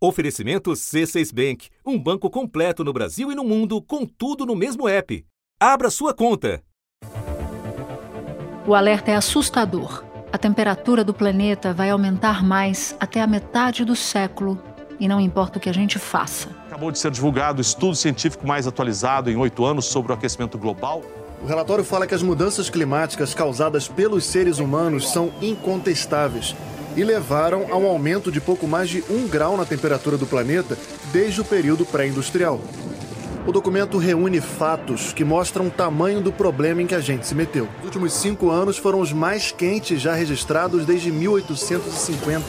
Oferecimento C6 Bank, um banco completo no Brasil e no mundo, com tudo no mesmo app. Abra sua conta. O alerta é assustador. A temperatura do planeta vai aumentar mais até a metade do século e não importa o que a gente faça. Acabou de ser divulgado o estudo científico mais atualizado em oito anos sobre o aquecimento global. O relatório fala que as mudanças climáticas causadas pelos seres humanos são incontestáveis e levaram a um aumento de pouco mais de um grau na temperatura do planeta desde o período pré-industrial. O documento reúne fatos que mostram o tamanho do problema em que a gente se meteu. Os últimos cinco anos foram os mais quentes já registrados desde 1850.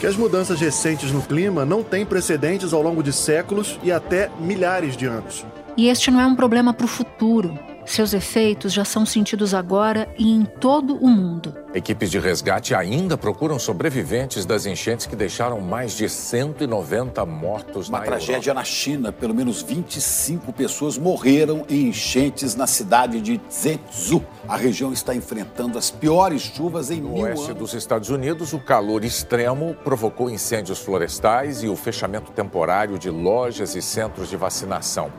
Que as mudanças recentes no clima não têm precedentes ao longo de séculos e até milhares de anos. E este não é um problema para o futuro. Seus efeitos já são sentidos agora e em todo o mundo. Equipes de resgate ainda procuram sobreviventes das enchentes que deixaram mais de 190 mortos Uma na tragédia Europa. na China. Pelo menos 25 pessoas morreram em enchentes na cidade de Zhezhou. A região está enfrentando as piores chuvas em No mil oeste anos. dos Estados Unidos, o calor extremo provocou incêndios florestais e o fechamento temporário de lojas e centros de vacinação.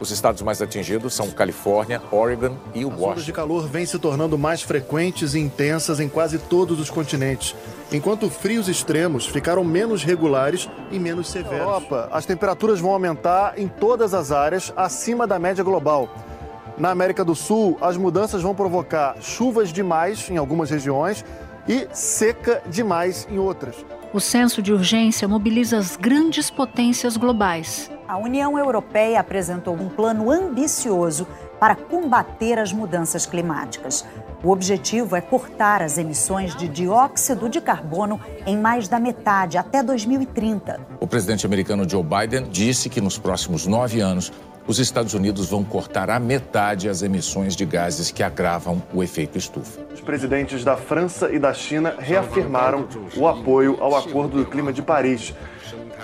Os estados mais atingidos são Califórnia, Oregon e As ondas de Washington. calor vêm se tornando mais frequentes e intensas em quase todos os continentes, enquanto frios extremos ficaram menos regulares e menos severos. Na Europa, as temperaturas vão aumentar em todas as áreas acima da média global. Na América do Sul, as mudanças vão provocar chuvas demais em algumas regiões e seca demais em outras. O senso de urgência mobiliza as grandes potências globais. A União Europeia apresentou um plano ambicioso para combater as mudanças climáticas. O objetivo é cortar as emissões de dióxido de carbono em mais da metade até 2030. O presidente americano Joe Biden disse que nos próximos nove anos, os Estados Unidos vão cortar à metade as emissões de gases que agravam o efeito estufa. Os presidentes da França e da China reafirmaram o apoio ao Acordo do Clima de Paris,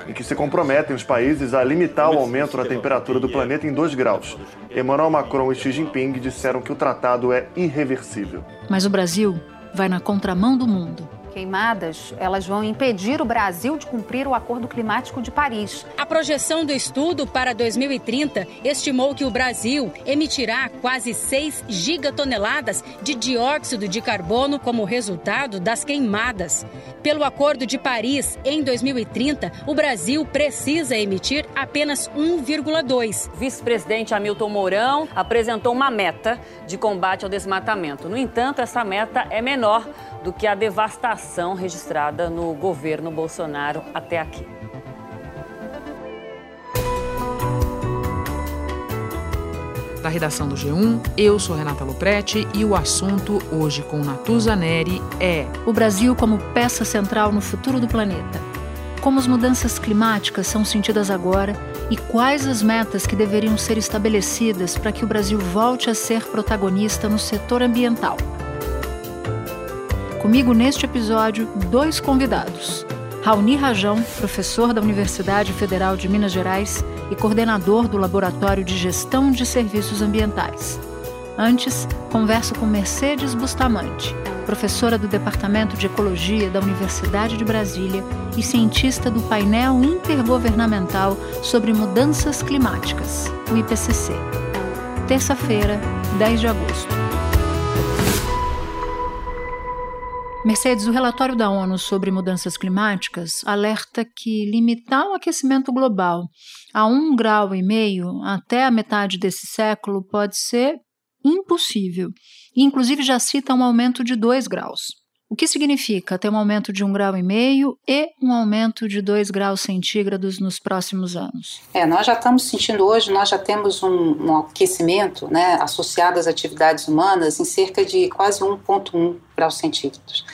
em que se comprometem os países a limitar o aumento da temperatura do planeta em 2 graus. Emmanuel Macron e Xi Jinping disseram que o tratado é irreversível. Mas o Brasil vai na contramão do mundo. Queimadas, elas vão impedir o Brasil de cumprir o Acordo Climático de Paris. A projeção do estudo para 2030 estimou que o Brasil emitirá quase 6 gigatoneladas de dióxido de carbono como resultado das queimadas. Pelo Acordo de Paris, em 2030, o Brasil precisa emitir apenas 1,2. O vice-presidente Hamilton Mourão apresentou uma meta de combate ao desmatamento. No entanto, essa meta é menor do que a devastação registrada no governo Bolsonaro até aqui. Da redação do G1, eu sou Renata Loprete e o assunto hoje com Natuza Neri é O Brasil como peça central no futuro do planeta. Como as mudanças climáticas são sentidas agora e quais as metas que deveriam ser estabelecidas para que o Brasil volte a ser protagonista no setor ambiental. Comigo neste episódio, dois convidados. Raoni Rajão, professor da Universidade Federal de Minas Gerais e coordenador do Laboratório de Gestão de Serviços Ambientais. Antes, converso com Mercedes Bustamante, professora do Departamento de Ecologia da Universidade de Brasília e cientista do painel intergovernamental sobre mudanças climáticas, o IPCC. Terça-feira, 10 de agosto. Mercedes, o relatório da ONU sobre mudanças climáticas alerta que limitar o aquecimento global a um grau e meio até a metade desse século pode ser impossível. Inclusive, já cita um aumento de 2 graus. O que significa ter um aumento de um grau e meio e um aumento de 2 graus centígrados nos próximos anos? É, nós já estamos sentindo hoje, nós já temos um, um aquecimento né, associado às atividades humanas em cerca de quase 1,1 graus centígrados.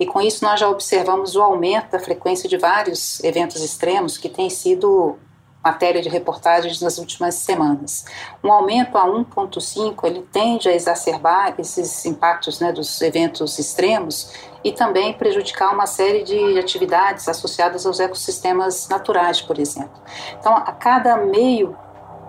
E com isso nós já observamos o aumento da frequência de vários eventos extremos que tem sido matéria de reportagens nas últimas semanas. Um aumento a 1,5 ele tende a exacerbar esses impactos né, dos eventos extremos e também prejudicar uma série de atividades associadas aos ecossistemas naturais, por exemplo. Então, a cada meio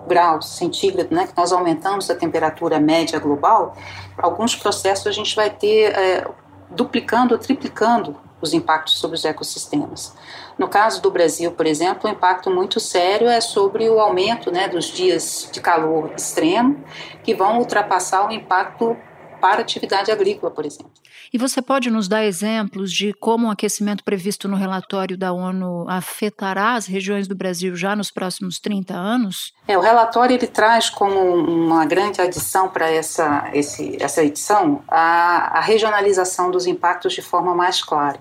grau centígrado, né, que nós aumentamos a temperatura média global, alguns processos a gente vai ter é, duplicando ou triplicando os impactos sobre os ecossistemas. No caso do Brasil, por exemplo, o impacto muito sério é sobre o aumento né, dos dias de calor extremo, que vão ultrapassar o impacto para atividade agrícola, por exemplo. E você pode nos dar exemplos de como o aquecimento previsto no relatório da ONU afetará as regiões do Brasil já nos próximos 30 anos? É, o relatório ele traz como uma grande adição para essa, esse, essa edição a, a regionalização dos impactos de forma mais clara.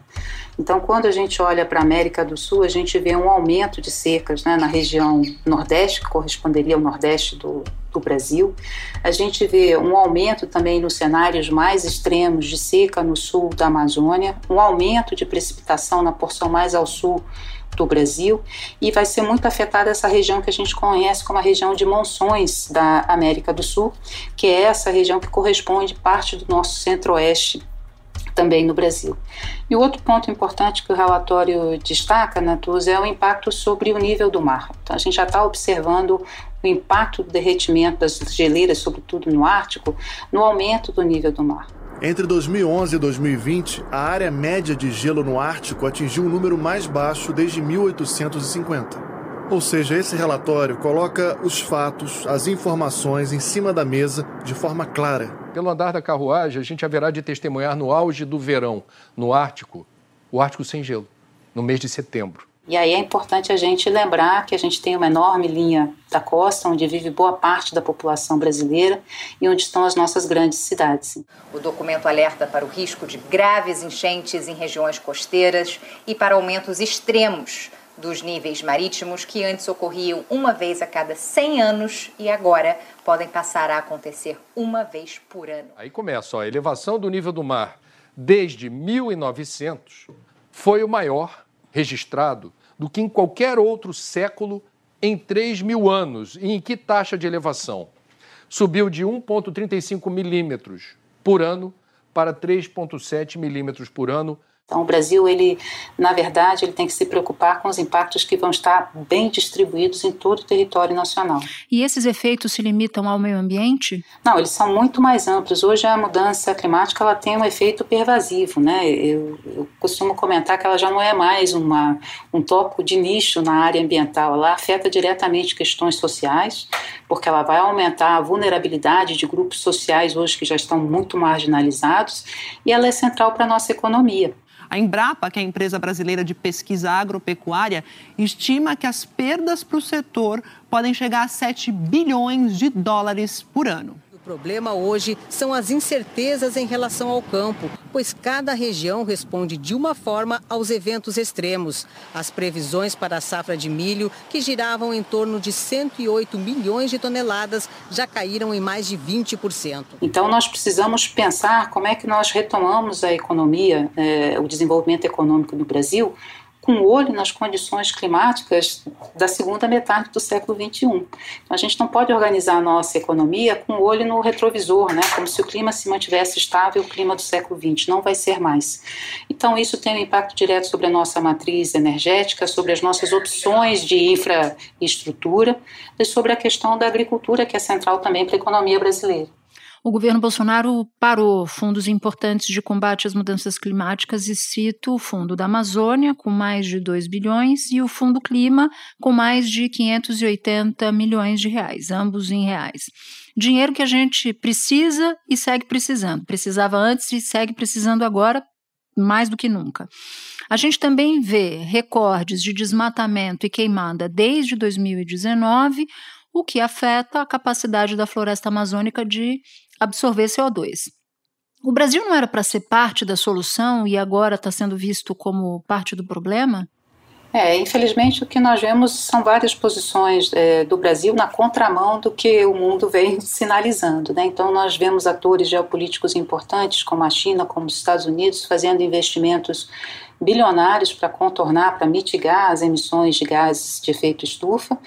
Então, quando a gente olha para a América do Sul, a gente vê um aumento de secas né, na região Nordeste, que corresponderia ao Nordeste do, do Brasil. A gente vê um aumento também nos cenários mais extremos de seca no sul da Amazônia, um aumento de precipitação na porção mais ao sul do Brasil e vai ser muito afetada essa região que a gente conhece como a região de monções da América do Sul, que é essa região que corresponde parte do nosso centro-oeste também no Brasil. E o outro ponto importante que o relatório destaca, Natuz, é o impacto sobre o nível do mar. Então, a gente já está observando o impacto do derretimento das geleiras, sobretudo no Ártico, no aumento do nível do mar. Entre 2011 e 2020, a área média de gelo no Ártico atingiu um número mais baixo desde 1850. Ou seja, esse relatório coloca os fatos, as informações em cima da mesa de forma clara. Pelo andar da carruagem, a gente haverá de testemunhar no auge do verão, no Ártico, o Ártico sem gelo, no mês de setembro. E aí é importante a gente lembrar que a gente tem uma enorme linha da costa onde vive boa parte da população brasileira e onde estão as nossas grandes cidades. O documento alerta para o risco de graves enchentes em regiões costeiras e para aumentos extremos dos níveis marítimos que antes ocorriam uma vez a cada 100 anos e agora podem passar a acontecer uma vez por ano. Aí começa, ó, a elevação do nível do mar desde 1900 foi o maior registrado do que em qualquer outro século em 3 mil anos. E em que taxa de elevação? Subiu de 1,35 milímetros por ano para 3,7 milímetros por ano então, o Brasil, ele, na verdade, ele tem que se preocupar com os impactos que vão estar bem distribuídos em todo o território nacional. E esses efeitos se limitam ao meio ambiente? Não, eles são muito mais amplos. Hoje a mudança climática ela tem um efeito pervasivo, né? Eu, eu costumo comentar que ela já não é mais uma, um tópico de nicho na área ambiental. Ela afeta diretamente questões sociais, porque ela vai aumentar a vulnerabilidade de grupos sociais hoje que já estão muito marginalizados, e ela é central para a nossa economia. A Embrapa, que é a empresa brasileira de pesquisa agropecuária, estima que as perdas para o setor podem chegar a 7 bilhões de dólares por ano problema hoje são as incertezas em relação ao campo, pois cada região responde de uma forma aos eventos extremos. As previsões para a safra de milho, que giravam em torno de 108 milhões de toneladas, já caíram em mais de 20%. Então, nós precisamos pensar como é que nós retomamos a economia, eh, o desenvolvimento econômico no Brasil, com olho nas condições climáticas da segunda metade do século XXI. Então, a gente não pode organizar a nossa economia com olho no retrovisor, né? como se o clima se mantivesse estável, o clima do século XX. Não vai ser mais. Então, isso tem um impacto direto sobre a nossa matriz energética, sobre as nossas opções de infraestrutura e sobre a questão da agricultura, que é central também para a economia brasileira o governo Bolsonaro parou fundos importantes de combate às mudanças climáticas e cito o Fundo da Amazônia, com mais de 2 bilhões, e o Fundo Clima, com mais de 580 milhões de reais, ambos em reais. Dinheiro que a gente precisa e segue precisando. Precisava antes e segue precisando agora, mais do que nunca. A gente também vê recordes de desmatamento e queimada desde 2019, o que afeta a capacidade da floresta amazônica de absorver CO2. O Brasil não era para ser parte da solução e agora está sendo visto como parte do problema? É, infelizmente o que nós vemos são várias posições é, do Brasil na contramão do que o mundo vem sinalizando. Né? Então nós vemos atores geopolíticos importantes como a China, como os Estados Unidos, fazendo investimentos bilionários para contornar, para mitigar as emissões de gases de efeito estufa,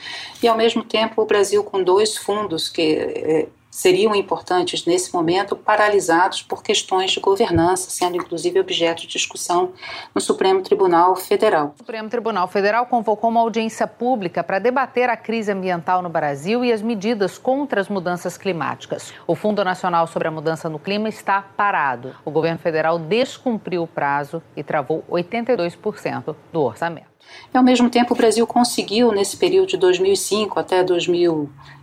e ao mesmo tempo o Brasil com dois fundos que é, seriam importantes nesse momento paralisados por questões de governança, sendo inclusive objeto de discussão no Supremo Tribunal Federal. O Supremo Tribunal Federal convocou uma audiência pública para debater a crise ambiental no Brasil e as medidas contra as mudanças climáticas. O Fundo Nacional sobre a Mudança no Clima está parado. O governo federal descumpriu o prazo e travou 82% do orçamento. E, ao mesmo tempo, o Brasil conseguiu, nesse período de 2005 até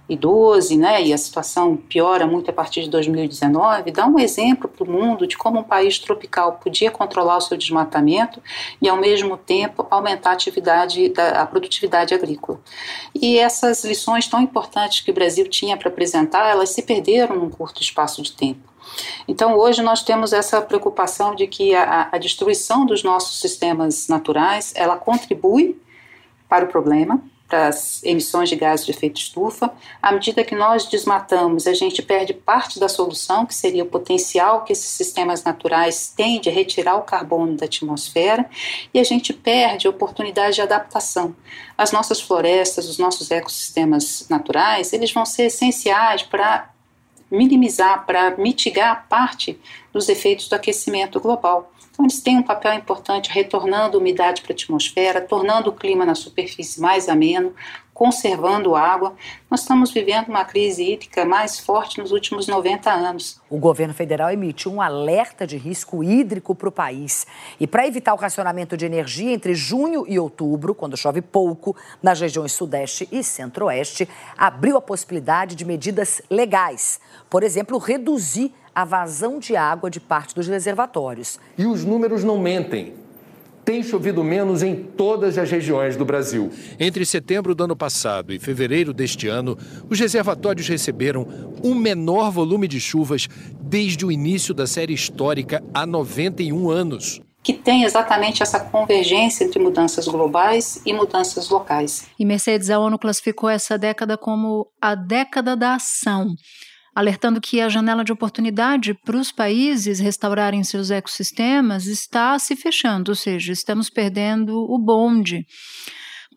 2012, né, e a situação piora muito a partir de 2019, dar um exemplo para o mundo de como um país tropical podia controlar o seu desmatamento e, ao mesmo tempo, aumentar a, atividade da, a produtividade agrícola. E essas lições tão importantes que o Brasil tinha para apresentar, elas se perderam num curto espaço de tempo. Então, hoje nós temos essa preocupação de que a, a destruição dos nossos sistemas naturais, ela contribui para o problema, para as emissões de gases de efeito estufa. À medida que nós desmatamos, a gente perde parte da solução, que seria o potencial que esses sistemas naturais têm de retirar o carbono da atmosfera, e a gente perde a oportunidade de adaptação. As nossas florestas, os nossos ecossistemas naturais, eles vão ser essenciais para minimizar, para mitigar parte dos efeitos do aquecimento global. Então, eles têm um papel importante retornando umidade para a atmosfera, tornando o clima na superfície mais ameno, conservando água. Nós estamos vivendo uma crise hídrica mais forte nos últimos 90 anos. O governo federal emitiu um alerta de risco hídrico para o país. E para evitar o racionamento de energia entre junho e outubro, quando chove pouco, nas regiões Sudeste e Centro-Oeste, abriu a possibilidade de medidas legais. Por exemplo, reduzir a vazão de água de parte dos reservatórios. E os números não mentem tem chovido menos em todas as regiões do Brasil. Entre setembro do ano passado e fevereiro deste ano, os reservatórios receberam o menor volume de chuvas desde o início da série histórica há 91 anos que tem exatamente essa convergência entre mudanças globais e mudanças locais. E Mercedes, a ONU classificou essa década como a década da ação alertando que a janela de oportunidade para os países restaurarem seus ecossistemas está se fechando, ou seja, estamos perdendo o bonde.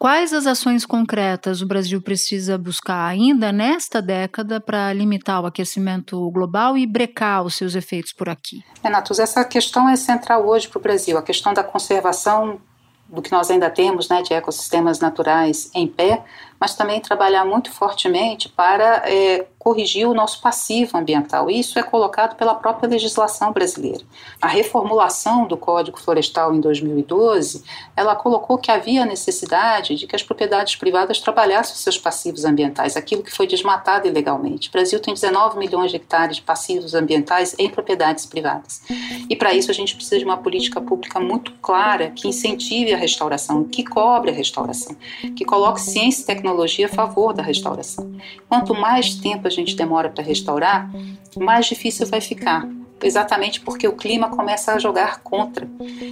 Quais as ações concretas o Brasil precisa buscar ainda nesta década para limitar o aquecimento global e brecar os seus efeitos por aqui? Renatos, essa questão é central hoje para o Brasil, a questão da conservação do que nós ainda temos né, de ecossistemas naturais em pé, mas também trabalhar muito fortemente para é, corrigir o nosso passivo ambiental. Isso é colocado pela própria legislação brasileira. A reformulação do Código Florestal em 2012, ela colocou que havia necessidade de que as propriedades privadas trabalhassem seus passivos ambientais, aquilo que foi desmatado ilegalmente. O Brasil tem 19 milhões de hectares de passivos ambientais em propriedades privadas. E para isso a gente precisa de uma política pública muito clara que incentive a restauração, que cobre a restauração, que coloque ciência e tecnologia a favor da restauração. Quanto mais tempo a gente demora para restaurar, mais difícil vai ficar exatamente porque o clima começa a jogar contra.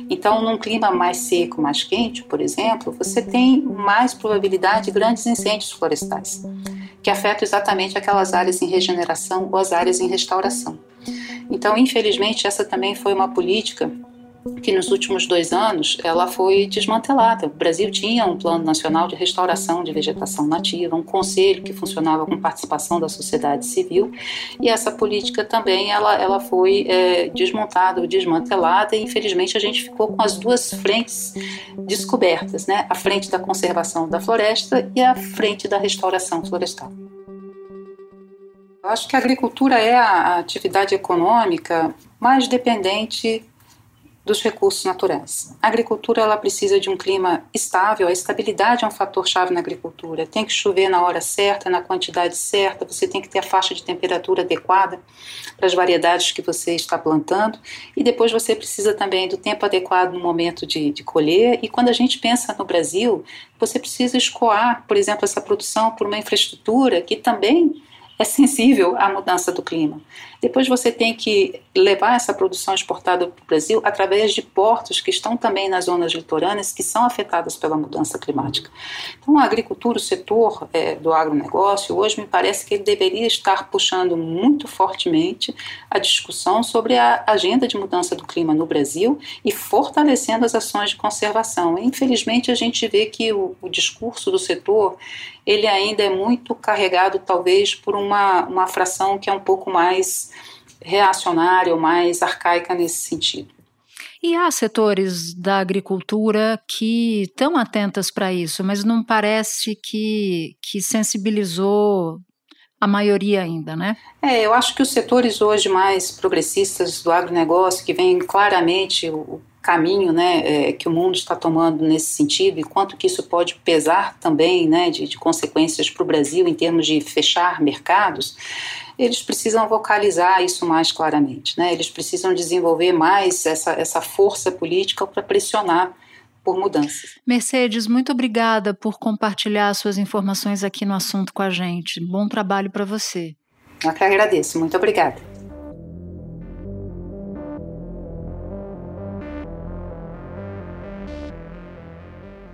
Então, num clima mais seco, mais quente, por exemplo, você tem mais probabilidade de grandes incêndios florestais, que afetam exatamente aquelas áreas em regeneração ou as áreas em restauração. Então, infelizmente, essa também foi uma política que nos últimos dois anos ela foi desmantelada. O Brasil tinha um plano nacional de restauração de vegetação nativa, um conselho que funcionava com participação da sociedade civil e essa política também ela, ela foi é, desmontada ou desmantelada e infelizmente a gente ficou com as duas frentes descobertas, né? A frente da conservação da floresta e a frente da restauração florestal. Eu acho que a agricultura é a atividade econômica mais dependente dos recursos naturais. A agricultura ela precisa de um clima estável, a estabilidade é um fator chave na agricultura. Tem que chover na hora certa, na quantidade certa, você tem que ter a faixa de temperatura adequada para as variedades que você está plantando e depois você precisa também do tempo adequado no momento de, de colher. E quando a gente pensa no Brasil, você precisa escoar, por exemplo, essa produção por uma infraestrutura que também é sensível à mudança do clima. Depois você tem que levar essa produção exportada para o Brasil através de portos que estão também nas zonas litorâneas que são afetadas pela mudança climática. Então, a agricultura, o setor é, do agronegócio, hoje me parece que ele deveria estar puxando muito fortemente a discussão sobre a agenda de mudança do clima no Brasil e fortalecendo as ações de conservação. Infelizmente, a gente vê que o, o discurso do setor ele ainda é muito carregado, talvez, por uma, uma fração que é um pouco mais reacionária ou mais arcaica nesse sentido. E há setores da agricultura que estão atentas para isso, mas não parece que, que sensibilizou a maioria ainda, né? É, eu acho que os setores hoje mais progressistas do agronegócio, que vem claramente o caminho né, é, que o mundo está tomando nesse sentido e quanto que isso pode pesar também né, de, de consequências para o Brasil em termos de fechar mercados, eles precisam vocalizar isso mais claramente. Né? Eles precisam desenvolver mais essa, essa força política para pressionar por mudanças. Mercedes, muito obrigada por compartilhar suas informações aqui no assunto com a gente. Bom trabalho para você. Eu que agradeço. Muito obrigada.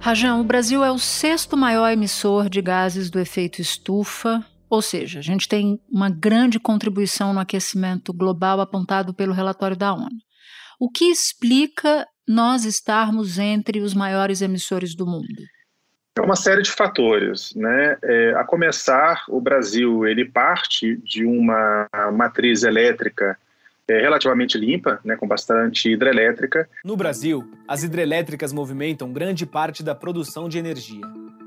Rajão, o Brasil é o sexto maior emissor de gases do efeito estufa, ou seja, a gente tem uma grande contribuição no aquecimento global apontado pelo relatório da ONU. O que explica nós estarmos entre os maiores emissores do mundo? É uma série de fatores, né? É, a começar, o Brasil ele parte de uma matriz elétrica é, relativamente limpa, né, com bastante hidrelétrica. No Brasil, as hidrelétricas movimentam grande parte da produção de energia.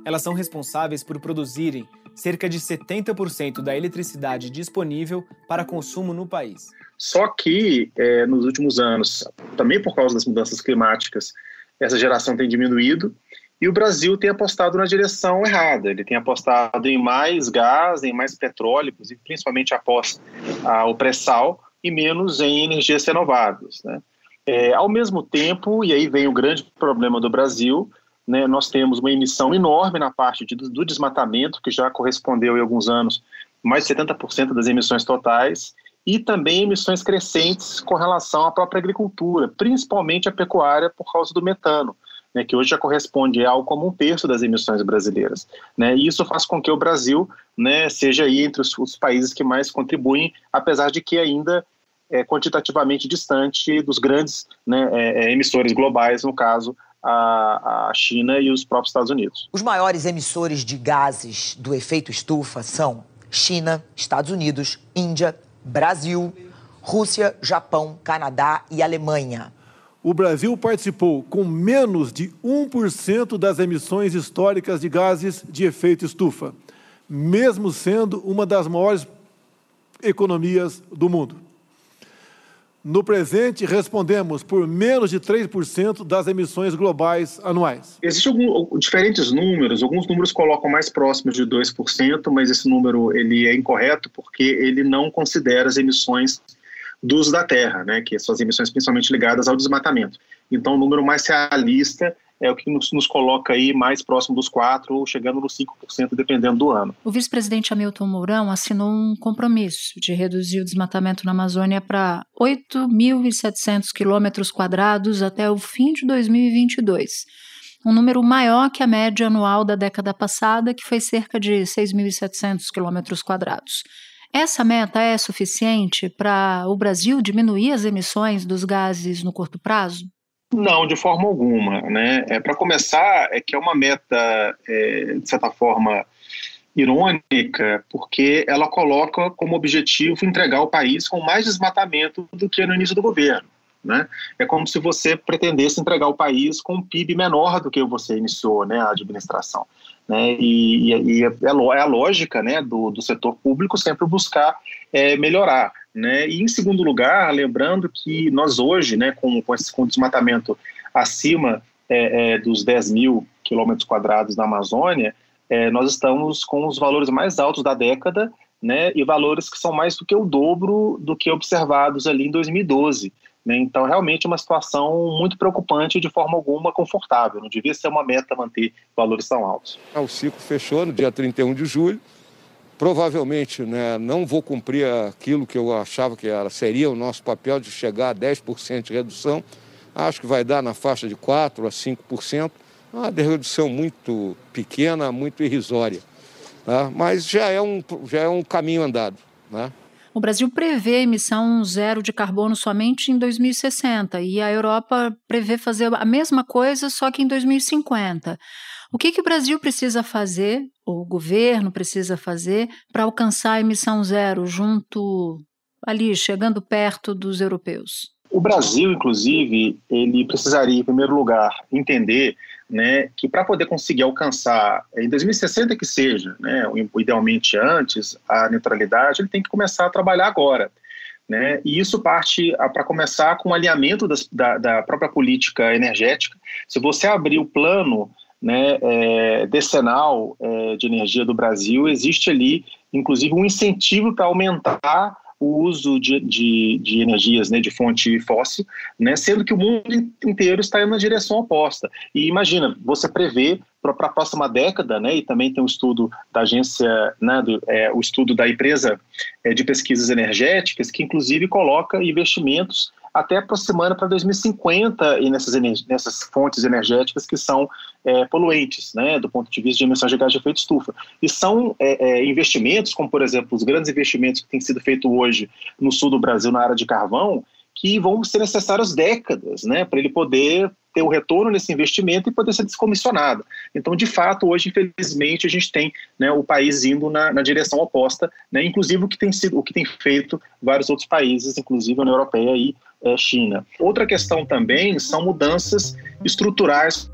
Elas são responsáveis por produzirem cerca de 70% da eletricidade disponível para consumo no país. Só que, é, nos últimos anos, também por causa das mudanças climáticas, essa geração tem diminuído e o Brasil tem apostado na direção errada. Ele tem apostado em mais gás, em mais petróleo, principalmente após ah, o pré-sal, e menos em energias renováveis. Né? É, ao mesmo tempo, e aí vem o grande problema do Brasil, né, nós temos uma emissão enorme na parte de, do desmatamento, que já correspondeu em alguns anos mais de 70% das emissões totais, e também emissões crescentes com relação à própria agricultura, principalmente a pecuária por causa do metano. Né, que hoje já corresponde a algo como um terço das emissões brasileiras. Né, e isso faz com que o Brasil né, seja aí entre os, os, países que mais contribuem, apesar de que ainda é quantitativamente distante dos grandes né, é, é emissores globais, no caso a, a China e os próprios Estados Unidos. Os maiores emissores de gases do efeito estufa são China, Estados Unidos, Índia, Brasil, Rússia, Japão, Canadá e Alemanha o Brasil participou com menos de 1% das emissões históricas de gases de efeito estufa, mesmo sendo uma das maiores economias do mundo. No presente, respondemos por menos de 3% das emissões globais anuais. Existem diferentes números, alguns números colocam mais próximos de 2%, mas esse número ele é incorreto porque ele não considera as emissões do uso da terra, né, que são as emissões principalmente ligadas ao desmatamento. Então, o número mais realista é o que nos, nos coloca aí mais próximo dos 4% ou chegando nos 5%, dependendo do ano. O vice-presidente Hamilton Mourão assinou um compromisso de reduzir o desmatamento na Amazônia para 8.700 quilômetros quadrados até o fim de 2022 um número maior que a média anual da década passada, que foi cerca de 6.700 quilômetros quadrados. Essa meta é suficiente para o Brasil diminuir as emissões dos gases no curto prazo? Não, de forma alguma. Né? É, para começar, é que é uma meta, é, de certa forma, irônica, porque ela coloca como objetivo entregar o país com mais desmatamento do que no início do governo. Né? É como se você pretendesse entregar o país com um PIB menor do que você iniciou né, a administração. Né? E, e, e é, é a lógica né, do, do setor público sempre buscar é, melhorar. Né? E em segundo lugar, lembrando que nós hoje, né, com, com, esse, com desmatamento acima é, é, dos 10 mil quilômetros quadrados na Amazônia, é, nós estamos com os valores mais altos da década né, e valores que são mais do que o dobro do que observados ali em 2012. Né? Então, realmente é uma situação muito preocupante de forma alguma confortável. Não devia ser uma meta manter valores tão altos. O ciclo fechou no dia 31 de julho Provavelmente né, não vou cumprir aquilo que eu achava que era, seria o nosso papel de chegar a 10% de redução. Acho que vai dar na faixa de 4% a 5%, uma redução muito pequena, muito irrisória. Né? Mas já é, um, já é um caminho andado. Né? O Brasil prevê emissão zero de carbono somente em 2060 e a Europa prevê fazer a mesma coisa, só que em 2050. O que, que o Brasil precisa fazer, o governo precisa fazer, para alcançar a emissão zero junto ali, chegando perto dos europeus? O Brasil, inclusive, ele precisaria, em primeiro lugar, entender né, que para poder conseguir alcançar, em 2060 que seja, né, idealmente antes, a neutralidade, ele tem que começar a trabalhar agora. Né? E isso parte para começar com o alinhamento das, da, da, própria política energética. Se você abrir o plano né, é, decenal é, de energia do Brasil, existe ali, inclusive, um incentivo para aumentar o uso de, de, de, energias né, de fonte fóssil, né, sendo que o mundo inteiro está indo na direção oposta. E imagina, você prevê para a próxima década, né, e também tem um estudo da agência, né, do, é, o estudo da empresa é, de pesquisas energéticas, que inclusive coloca investimentos até aproximando para 2050 e nessas, nessas fontes energéticas que são é, poluentes, né, do ponto de vista de emissões de gás de efeito estufa. E são é, é, investimentos, como por exemplo os grandes investimentos que têm sido feitos hoje no sul do Brasil na área de carvão, que vão ser necessárias décadas né, para ele poder ter o retorno nesse investimento e poder ser descomissionado. Então, de fato, hoje, infelizmente, a gente tem né, o país indo na, na direção oposta, né, inclusive o que tem sido, o que tem feito vários outros países, inclusive a União Europeia e é, China. Outra questão também são mudanças estruturais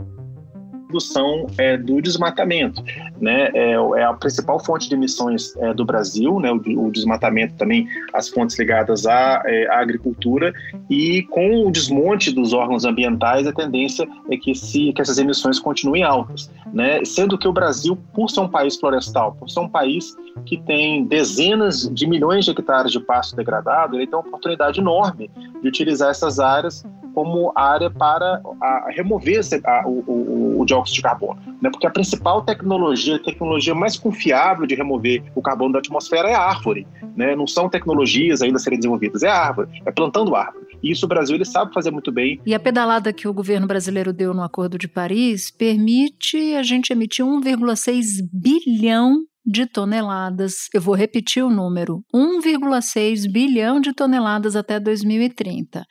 redução é, do desmatamento. Né? É, é, a principal fonte de emissões é, do Brasil, né? o, o, desmatamento também, as fontes ligadas à, é, à, agricultura, e com o desmonte dos órgãos ambientais, a tendência é que, se, que essas emissões continuem altas. Né? Sendo que o Brasil, por ser um país florestal, por ser um país que tem dezenas de milhões de hectares de pasto degradado, ele tem uma oportunidade enorme de utilizar essas áreas como área para a, remover a, o, o, o, dióxido de carbono. Né? Porque a principal tecnologia, a tecnologia mais confiável de remover o carbono da atmosfera é a árvore. Né? Não são tecnologias ainda serem desenvolvidas, é a árvore, é plantando árvore. E isso o Brasil ele sabe fazer muito bem. E a pedalada que o governo brasileiro deu no Acordo de Paris permite a gente emitir 1,6 bilhão de toneladas. Eu vou repetir o número: 1,6 bilhão de toneladas até 2030.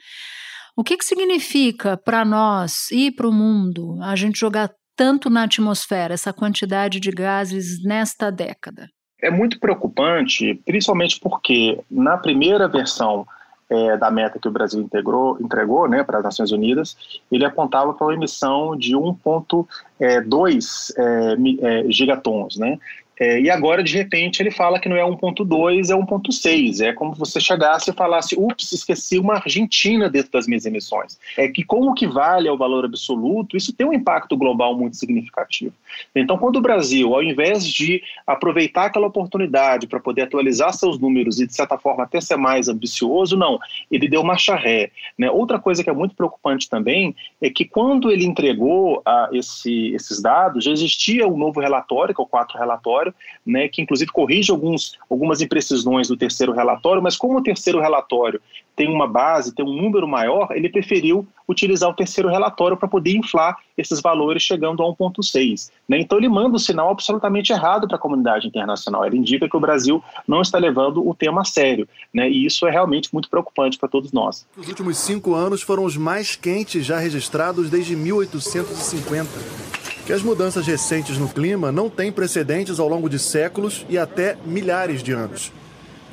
O que, que significa para nós e para o mundo a gente jogar tanto na atmosfera essa quantidade de gases nesta década? É muito preocupante, principalmente porque na primeira versão é, da meta que o Brasil integrou, entregou né, para as Nações Unidas, ele apontava para uma emissão de 1,2 é, é, gigatons. Né? É, e agora, de repente, ele fala que não é 1.2, é 1.6. É como você chegasse e falasse, ups, esqueci uma Argentina dentro das minhas emissões. É que como que vale ao valor absoluto, isso tem um impacto global muito significativo. Então, quando o Brasil, ao invés de aproveitar aquela oportunidade para poder atualizar seus números e, de certa forma, até ser mais ambicioso, não, ele deu marcha ré. Né? Outra coisa que é muito preocupante também é que quando ele entregou a, esse, esses dados, já existia um novo relatório, que é o 4 relatório, né, que inclusive corrige alguns, algumas imprecisões do terceiro relatório, mas como o terceiro relatório tem uma base, tem um número maior, ele preferiu utilizar o terceiro relatório para poder inflar esses valores chegando a 1,6. Né? Então ele manda um sinal absolutamente errado para a comunidade internacional. Ele indica que o Brasil não está levando o tema a sério. Né? E isso é realmente muito preocupante para todos nós. Os últimos cinco anos foram os mais quentes já registrados desde 1850 que as mudanças recentes no clima não têm precedentes ao longo de séculos e até milhares de anos.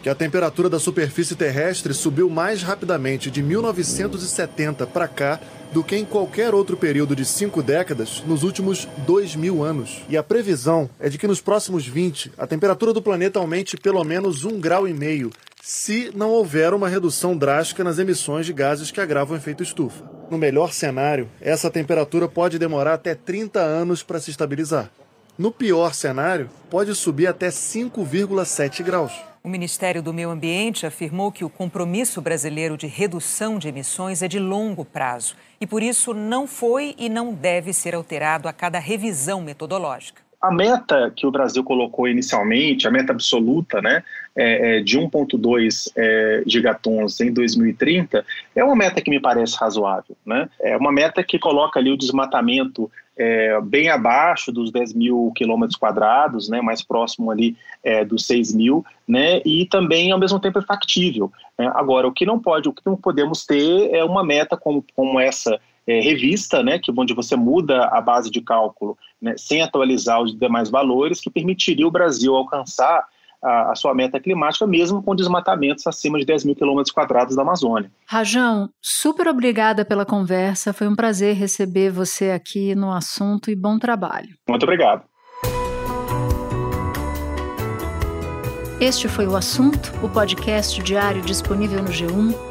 Que a temperatura da superfície terrestre subiu mais rapidamente de 1970 para cá do que em qualquer outro período de cinco décadas nos últimos dois mil anos. E a previsão é de que nos próximos 20 a temperatura do planeta aumente pelo menos um grau e meio se não houver uma redução drástica nas emissões de gases que agravam o efeito estufa. No melhor cenário, essa temperatura pode demorar até 30 anos para se estabilizar. No pior cenário, pode subir até 5,7 graus. O Ministério do Meio Ambiente afirmou que o compromisso brasileiro de redução de emissões é de longo prazo e, por isso, não foi e não deve ser alterado a cada revisão metodológica. A meta que o Brasil colocou inicialmente, a meta absoluta, né, é, é de 1,2 é, gigatons em 2030, é uma meta que me parece razoável. Né? É uma meta que coloca ali o desmatamento é, bem abaixo dos 10 mil quilômetros quadrados, né, mais próximo ali é, dos 6 mil, né, e também ao mesmo tempo é factível. Né? Agora, o que não pode, o que não podemos ter é uma meta como, como essa é, revista, né, que onde você muda a base de cálculo né, sem atualizar os demais valores, que permitiria o Brasil alcançar a, a, sua meta climática, mesmo com desmatamentos acima de 10 mil quilômetros quadrados da Amazônia. Rajão, super obrigada pela conversa. Foi um prazer receber você aqui no assunto e bom trabalho. Muito obrigado. Este foi o assunto, o podcast diário disponível no G1,